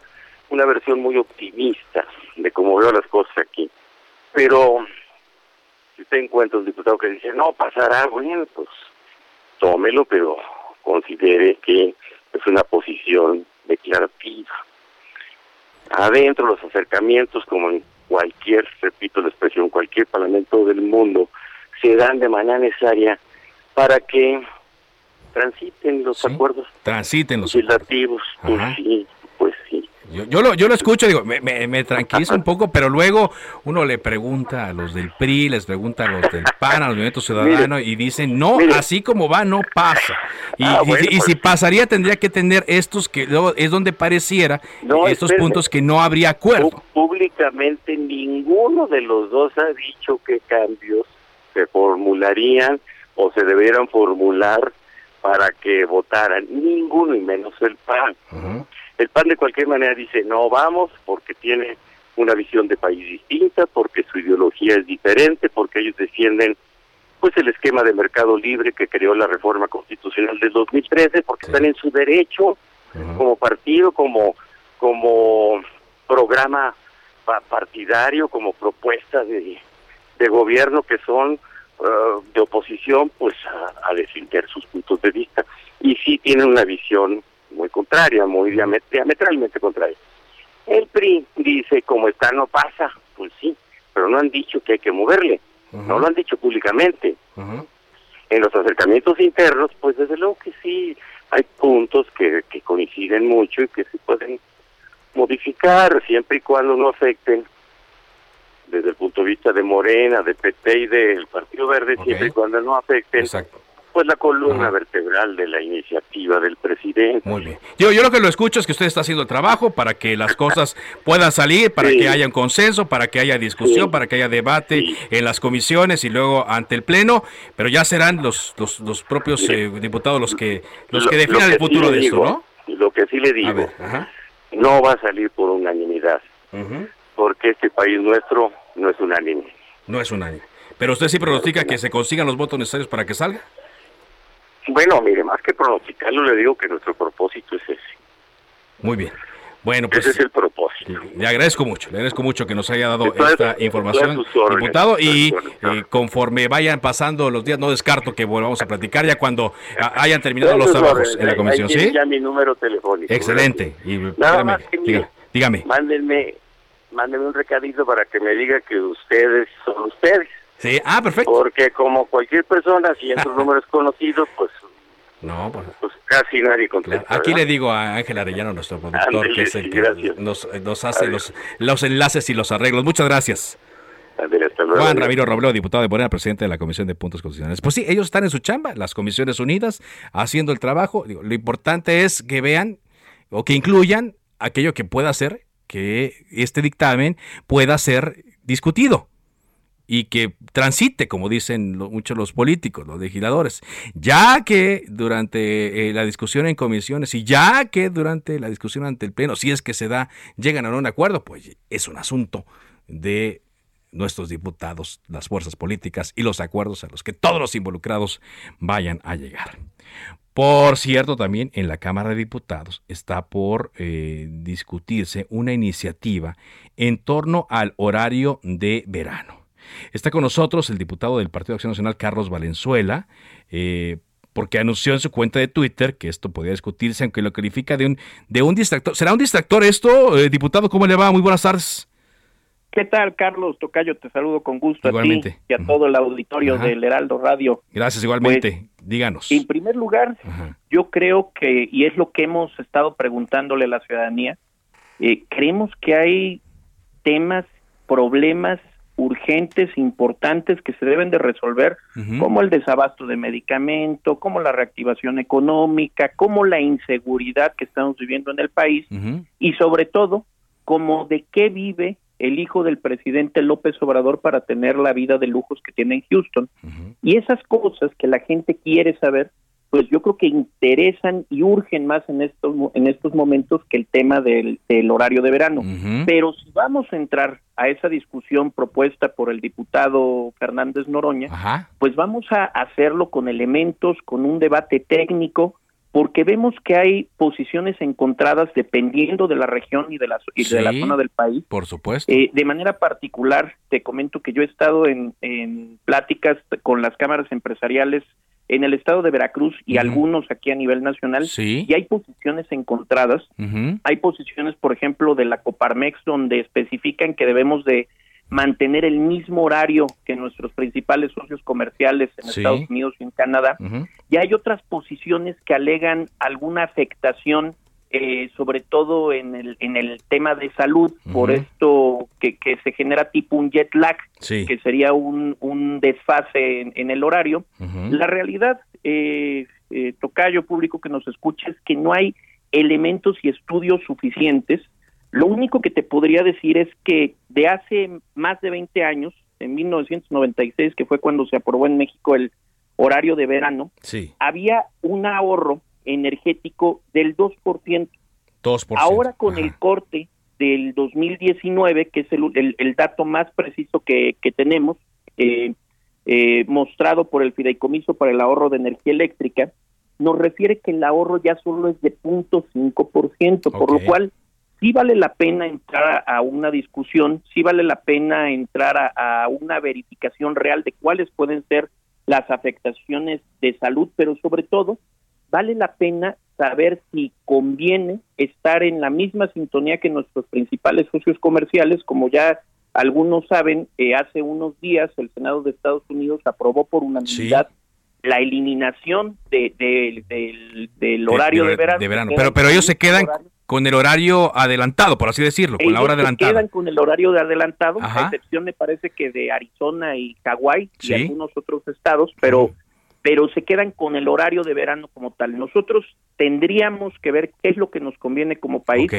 una versión muy optimista de cómo veo las cosas aquí, pero si usted encuentra un diputado que dice, no, pasará, bueno, pues tómelo, pero considere que es una posición declarativa. Adentro los acercamientos, como cualquier, repito la expresión, cualquier parlamento del mundo, se dan de manera necesaria para que transiten los acuerdos transiten los legislativos. Pues pues sí. Yo, yo, lo, yo lo escucho, digo, me, me, me tranquiliza un poco, pero luego uno le pregunta a los del PRI, les pregunta a los del PAN, a los Movimientos Ciudadanos, y dicen, no, así como va, no pasa. Y, Ah, y- bueno, y si pasaría, tendría que tener estos que luego es donde pareciera, No, estos espérame. puntos que no habría acuerdo. Públicamente ninguno de los dos ha dicho qué cambios se formularían o se debieran formular para que votaran. Ninguno y menos el PAN. El PAN de cualquier manera dice no vamos porque tiene una visión de país distinta, porque su ideología es diferente, porque ellos defienden pues el esquema de mercado libre que creó la reforma constitucional del 2013, porque están en su derecho como partido, como como programa pa- partidario, como propuesta de, de gobierno que son eh, de oposición, pues a, a defender sus puntos de vista. Y sí tienen una visión muy contraria, muy diamet- diametralmente contraria. El PRI dice, como está no pasa, pues sí, pero no han dicho que hay que moverle, no lo han dicho públicamente. En los acercamientos internos, pues desde luego que sí, hay puntos que, que coinciden mucho y que se pueden modificar siempre y cuando no afecten desde el punto de vista de Morena, de PT y del Partido Verde, siempre y cuando no afecten pues la columna vertebral de la iniciativa del presidente. Muy bien. Yo, yo lo que lo escucho es que usted está haciendo el trabajo para que las [LAUGHS] cosas puedan salir, para Sí. que haya un consenso, para que haya discusión, Sí. para que haya debate en las comisiones y luego ante el pleno, pero ya serán los los, los propios eh, diputados los que los Lo- que lo definan el futuro de esto, ¿no? Lo que sí le digo, no va a salir por unanimidad, porque este país nuestro no es unánime. No es un año. Pero usted sí pronostica que se consigan los votos necesarios para que salga. Bueno, mire, más que pronosticarlo, le digo que nuestro propósito es ese. Muy bien. Bueno, pues Ese es el propósito. le agradezco mucho, le agradezco mucho que nos haya dado esta información, órdenes, diputado, y eh, conforme vayan pasando los días, no descarto que volvamos a platicar ya cuando ah, hayan terminado los trabajos órdenes. en la comisión, ¿sí? ya mi número telefónico. Excelente. Y Nada dígame, más que dígame, dígame. Mándenme, mándenme un recadito para que me diga que ustedes son ustedes. Sí, ah, perfecto. Porque como cualquier persona, si en sus [LAUGHS] números conocidos, pues, No, pues, pues casi nadie contesta. Aquí ¿verdad? le digo a Ángel Arellano, nuestro productor, que es el que gracias. nos, nos hace los, los enlaces y los arreglos. Muchas gracias. Ándele, hasta luego. Juan Ramiro Robledo, diputado de Morena, presidente de la Comisión de Puntos Constitucionales. Pues sí, ellos están en su chamba, las comisiones unidas, haciendo el trabajo. Digo, lo importante es que vean o que incluyan aquello que pueda hacer que este dictamen pueda ser discutido y que transite, como dicen muchos los políticos, los legisladores, ya que durante eh, la discusión en comisiones y ya que durante la discusión ante el Pleno, si es que se da, llegan a un acuerdo, pues es un asunto de nuestros diputados, las fuerzas políticas y los acuerdos a los que todos los involucrados vayan a llegar. Por cierto, también en la Cámara de Diputados está por eh, discutirse una iniciativa en torno al horario de verano. Está con nosotros el diputado del Partido de Acción Nacional, Carlos Valenzuela, eh, porque anunció en su cuenta de Twitter que esto podía discutirse, aunque lo califica de un, de un distractor. ¿Será un distractor esto, eh, diputado? ¿Cómo le va? Muy buenas tardes. ¿Qué tal, Carlos Tocayo? Te saludo con gusto Igualmente. a ti y a todo el auditorio Ajá. del Heraldo Radio. Gracias, igualmente. Díganos. En primer lugar, yo creo que, y es lo que hemos estado preguntándole a la ciudadanía, eh, creemos que hay temas, problemas urgentes, importantes que se deben de resolver, como el desabasto de medicamento, como la reactivación económica, como la inseguridad que estamos viviendo en el país y sobre todo, como de qué vive el hijo del presidente López Obrador para tener la vida de lujos que tiene en Houston. Y esas cosas que la gente quiere saber, pues yo creo que interesan y urgen más en estos en estos momentos que el tema del, del horario de verano. Pero si vamos a entrar a esa discusión propuesta por el diputado Fernández Noroña, pues vamos a hacerlo con elementos, con un debate técnico, porque vemos que hay posiciones encontradas dependiendo de la región y de la, y de la zona del país. Por supuesto. Eh, de manera particular, te comento que yo he estado en, en pláticas con las cámaras empresariales en el estado de Veracruz y algunos aquí a nivel nacional, y hay posiciones encontradas. Hay posiciones, por ejemplo, de la Coparmex donde especifican que debemos de mantener el mismo horario que nuestros principales socios comerciales en Sí. Estados Unidos y en Canadá. Y hay otras posiciones que alegan alguna afectación, eh, sobre todo en el, en el tema de salud, por esto que, que se genera tipo un jet lag, Sí. que sería un, un desfase en, en el horario. La realidad, eh, eh, tocayo público que nos escucha, es que no hay elementos y estudios suficientes. Lo único que te podría decir es que de hace más de 20 años, en 1996, que fue cuando se aprobó en México el horario de verano, Sí, había un ahorro energético del 2%. 2%. Ahora con el corte del 2019, que es el, el- el dato más preciso que, que tenemos, eh, eh, mostrado por el Fideicomiso para el Ahorro de Energía Eléctrica, nos refiere que el ahorro ya solo es de 0.5%, por lo cual sí vale la pena entrar a, a una discusión, sí vale la pena entrar a, a una verificación real de cuáles pueden ser las afectaciones de salud, pero sobre todo vale la pena saber si conviene estar en la misma sintonía que nuestros principales socios comerciales, como ya algunos saben, eh, hace unos días el Senado de Estados Unidos aprobó por unanimidad la eliminación de, de- del, del horario de, verano. Se Pero, pero ellos se quedan horario- con el horario adelantado, por así decirlo, con la hora se adelantada. quedan con el horario de adelantado, Ajá. a excepción me parece que de Arizona y Hawái Sí. y algunos otros estados, pero pero se quedan con el horario de verano como tal. Nosotros tendríamos que ver qué es lo que nos conviene como país.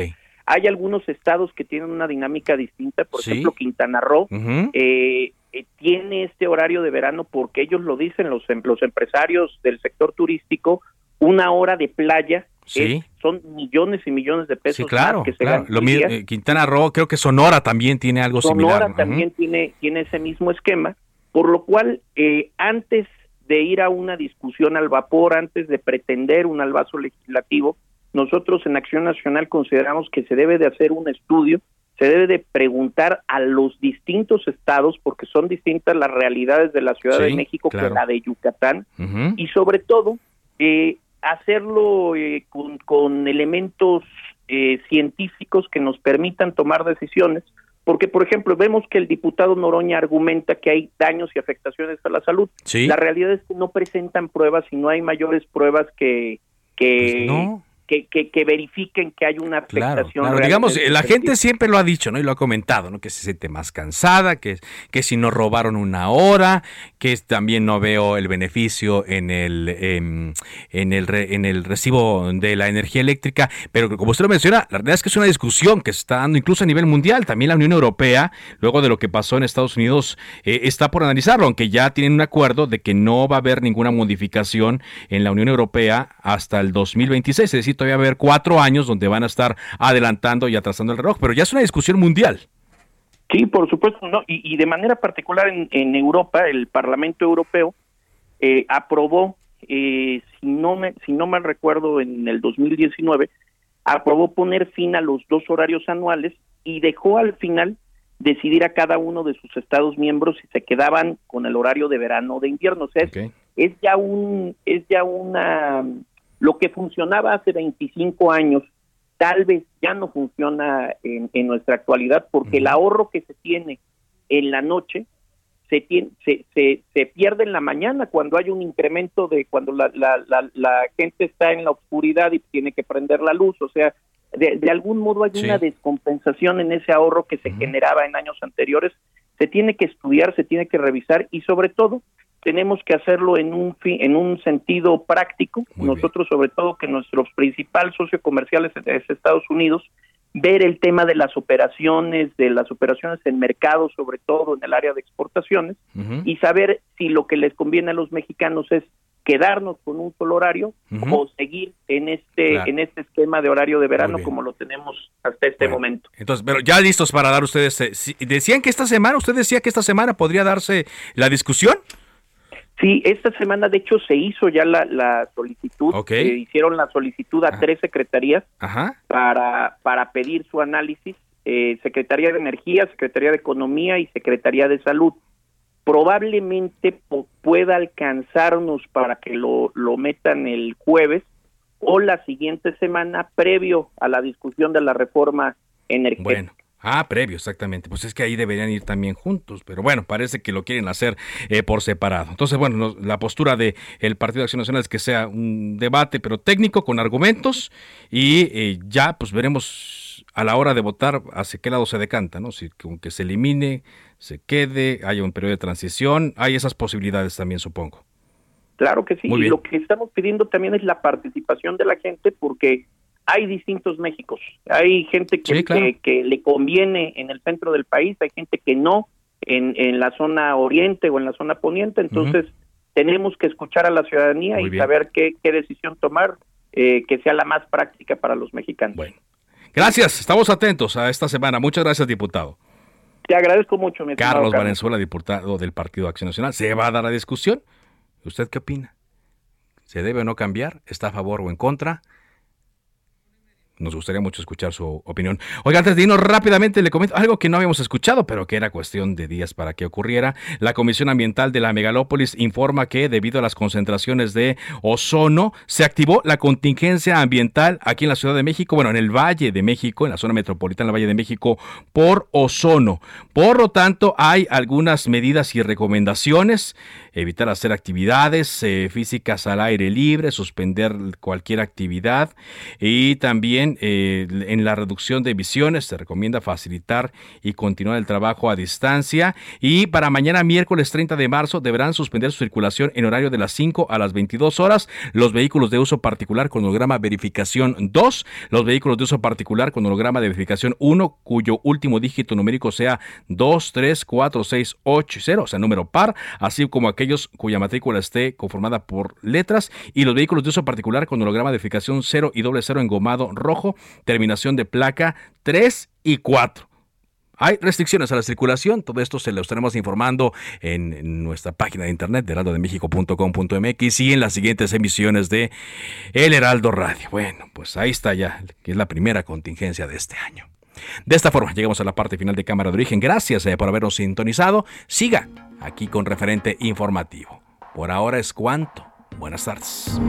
Hay algunos estados que tienen una dinámica distinta, por Sí. ejemplo, Quintana Roo eh, eh, tiene este horario de verano porque ellos lo dicen los, em- los empresarios del sector turístico, una hora de playa Sí. es- son millones y millones de pesos Sí, claro, más que se claro. Lo eh, Quintana Roo, creo que Sonora también tiene algo Sonora similar. Ujú. también tiene, tiene ese mismo esquema, por lo cual eh, antes de ir a una discusión al vapor, antes de pretender un albazo legislativo, nosotros en Acción Nacional consideramos que se debe de hacer un estudio, se debe de preguntar a los distintos estados, porque son distintas las realidades de la Ciudad Sí, de México claro. que la de Yucatán, y sobre todo eh, hacerlo eh, con, con elementos eh, científicos que nos permitan tomar decisiones, porque por ejemplo vemos que el diputado Noroña argumenta que hay daños y afectaciones a la salud. Sí. La realidad es que no presentan pruebas y no hay mayores pruebas que que, Pues no. Que, que, que verifiquen que hay una Claro, afectación. claro. real digamos, en la gente siempre lo ha dicho, ¿no? Y lo ha comentado, ¿no? Que se siente más cansada, que, que si no robaron una hora, que también no veo el beneficio en el, em, en, el re- en el recibo de la energía eléctrica. Pero como usted lo menciona, la verdad es que es una discusión que se está dando incluso a nivel mundial. También la Unión Europea, luego de lo que pasó en Estados Unidos, eh, está por analizarlo, aunque ya tienen un acuerdo de que no va a haber ninguna modificación en la Unión Europea hasta el 2026. Es decir, todavía va a haber cuatro años donde van a estar adelantando y atrasando el reloj, pero ya es una discusión mundial. Sí, por supuesto, no. y, y de manera particular en, en Europa, el Parlamento Europeo eh, aprobó, eh, si no me, si no mal recuerdo, en el 2019, aprobó poner fin a los dos horarios anuales y dejó al final decidir a cada uno de sus estados miembros si se quedaban con el horario de verano o de invierno. O sea, es, es ya un, es ya una, lo que funcionaba hace 25 años, tal vez ya no funciona en, en nuestra actualidad porque el ahorro que se tiene en la noche se, tiene, se, se, se pierde en la mañana cuando hay un incremento de cuando la, la, la, la gente está en la oscuridad y tiene que prender la luz, o sea, de, de algún modo hay Sí. una descompensación en ese ahorro que se generaba en años anteriores, se tiene que estudiar, se tiene que revisar y sobre todo tenemos que hacerlo en un fi- en un sentido práctico. Nosotros sobre todo que nuestro principal socio comercial es, es Estados Unidos, ver el tema de las operaciones, de las operaciones en mercado, sobre todo en el área de exportaciones, y saber si lo que les conviene a los mexicanos es quedarnos con un solo horario o seguir en este Claro. en este esquema de horario de verano como lo tenemos hasta este momento. Entonces, pero ya listos para dar ustedes. eh, si- decían que esta semana, usted decía que esta semana podría darse la discusión. Sí, esta semana de hecho se hizo ya la, la solicitud, Ok. eh, hicieron la solicitud a tres secretarías Ajá. para, para pedir su análisis, eh, Secretaría de Energía, Secretaría de Economía y Secretaría de Salud. Probablemente pueda alcanzarnos para que lo, lo metan el jueves o la siguiente semana previo a la discusión de la reforma energética. Bueno, Ah, previo, exactamente. Pues es que ahí deberían ir también juntos, pero bueno, parece que lo quieren hacer eh, por separado. Entonces, bueno, la postura del el Partido de Acción Nacional es que sea un debate, pero técnico, con argumentos, y eh, ya pues veremos a la hora de votar hacia qué lado se decanta, ¿no? Si que se elimine, se quede, haya un periodo de transición, hay esas posibilidades también, supongo. Claro que sí, y lo que estamos pidiendo también es la participación de la gente porque hay distintos Méxicos. Hay gente que, que, le conviene en el centro del país, hay gente que no en, en la zona oriente o en la zona poniente. Entonces, tenemos que escuchar a la ciudadanía y saber qué, qué decisión tomar eh, que sea la más práctica para los mexicanos. Bueno, gracias. Estamos atentos a esta semana. Muchas gracias, diputado. Te agradezco mucho, mi Carlos Valenzuela, diputado del Partido Acción Nacional. ¿Se va a dar la discusión? ¿Usted qué opina? ¿Se debe o no cambiar? ¿Está a favor o en contra? Nos gustaría mucho escuchar su opinión. Oiga, antes de irnos rápidamente, le comento algo que no habíamos escuchado, pero que era cuestión de días para que ocurriera. La Comisión Ambiental de la Megalópolis informa que, debido a las concentraciones de ozono, se activó la contingencia ambiental aquí en la Ciudad de México, bueno, en el Valle de México, en la zona metropolitana del Valle de México, por ozono. Por lo tanto, hay algunas medidas y recomendaciones evitar hacer actividades eh, físicas al aire libre, suspender cualquier actividad. Y también eh, en la reducción de emisiones se recomienda facilitar y continuar el trabajo a distancia. Y para mañana miércoles 30 de marzo deberán suspender su circulación en horario de las 5 a las 22 horas los vehículos de uso particular con holograma verificación 2, los vehículos de uso particular con holograma de verificación 1 cuyo último dígito numérico sea 2, 3, 4, 6, 8, 0, o sea número par, así como aquellos cuya matrícula esté conformada por letras y los vehículos de uso particular con holograma de verificación 0 y doble 0 engomado rojo, terminación de placa 3 y 4. Hay restricciones a la circulación, todo esto se lo estaremos informando en nuestra página de internet de heraldodemexico.com.mx y en las siguientes emisiones de El Heraldo Radio. Bueno, pues ahí está ya, que es la primera contingencia de este año. De esta forma llegamos a la parte final de Cámara de Origen. Gracias eh, por habernos sintonizado. Siga aquí con referente informativo. Por ahora es cuanto. Buenas tardes.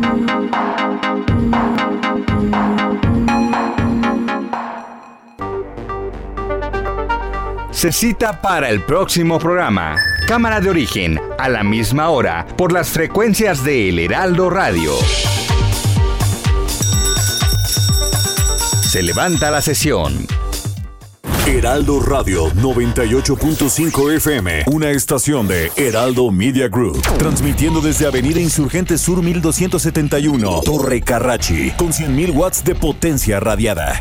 Se cita para el próximo programa. Cámara de origen, a la misma hora, por las frecuencias de El Heraldo Radio. Se levanta la sesión. Heraldo Radio 98.5 FM, una estación de Heraldo Media Group, transmitiendo desde Avenida Insurgente Sur 1271, Torre Carrachi, con 100.000 watts de potencia radiada.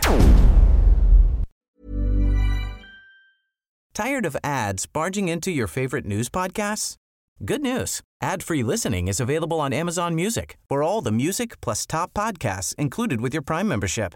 Tired of ads barging into your favorite news podcasts? Good news. Ad-free listening is available on Amazon Music. For all the music plus top podcasts included with your Prime membership.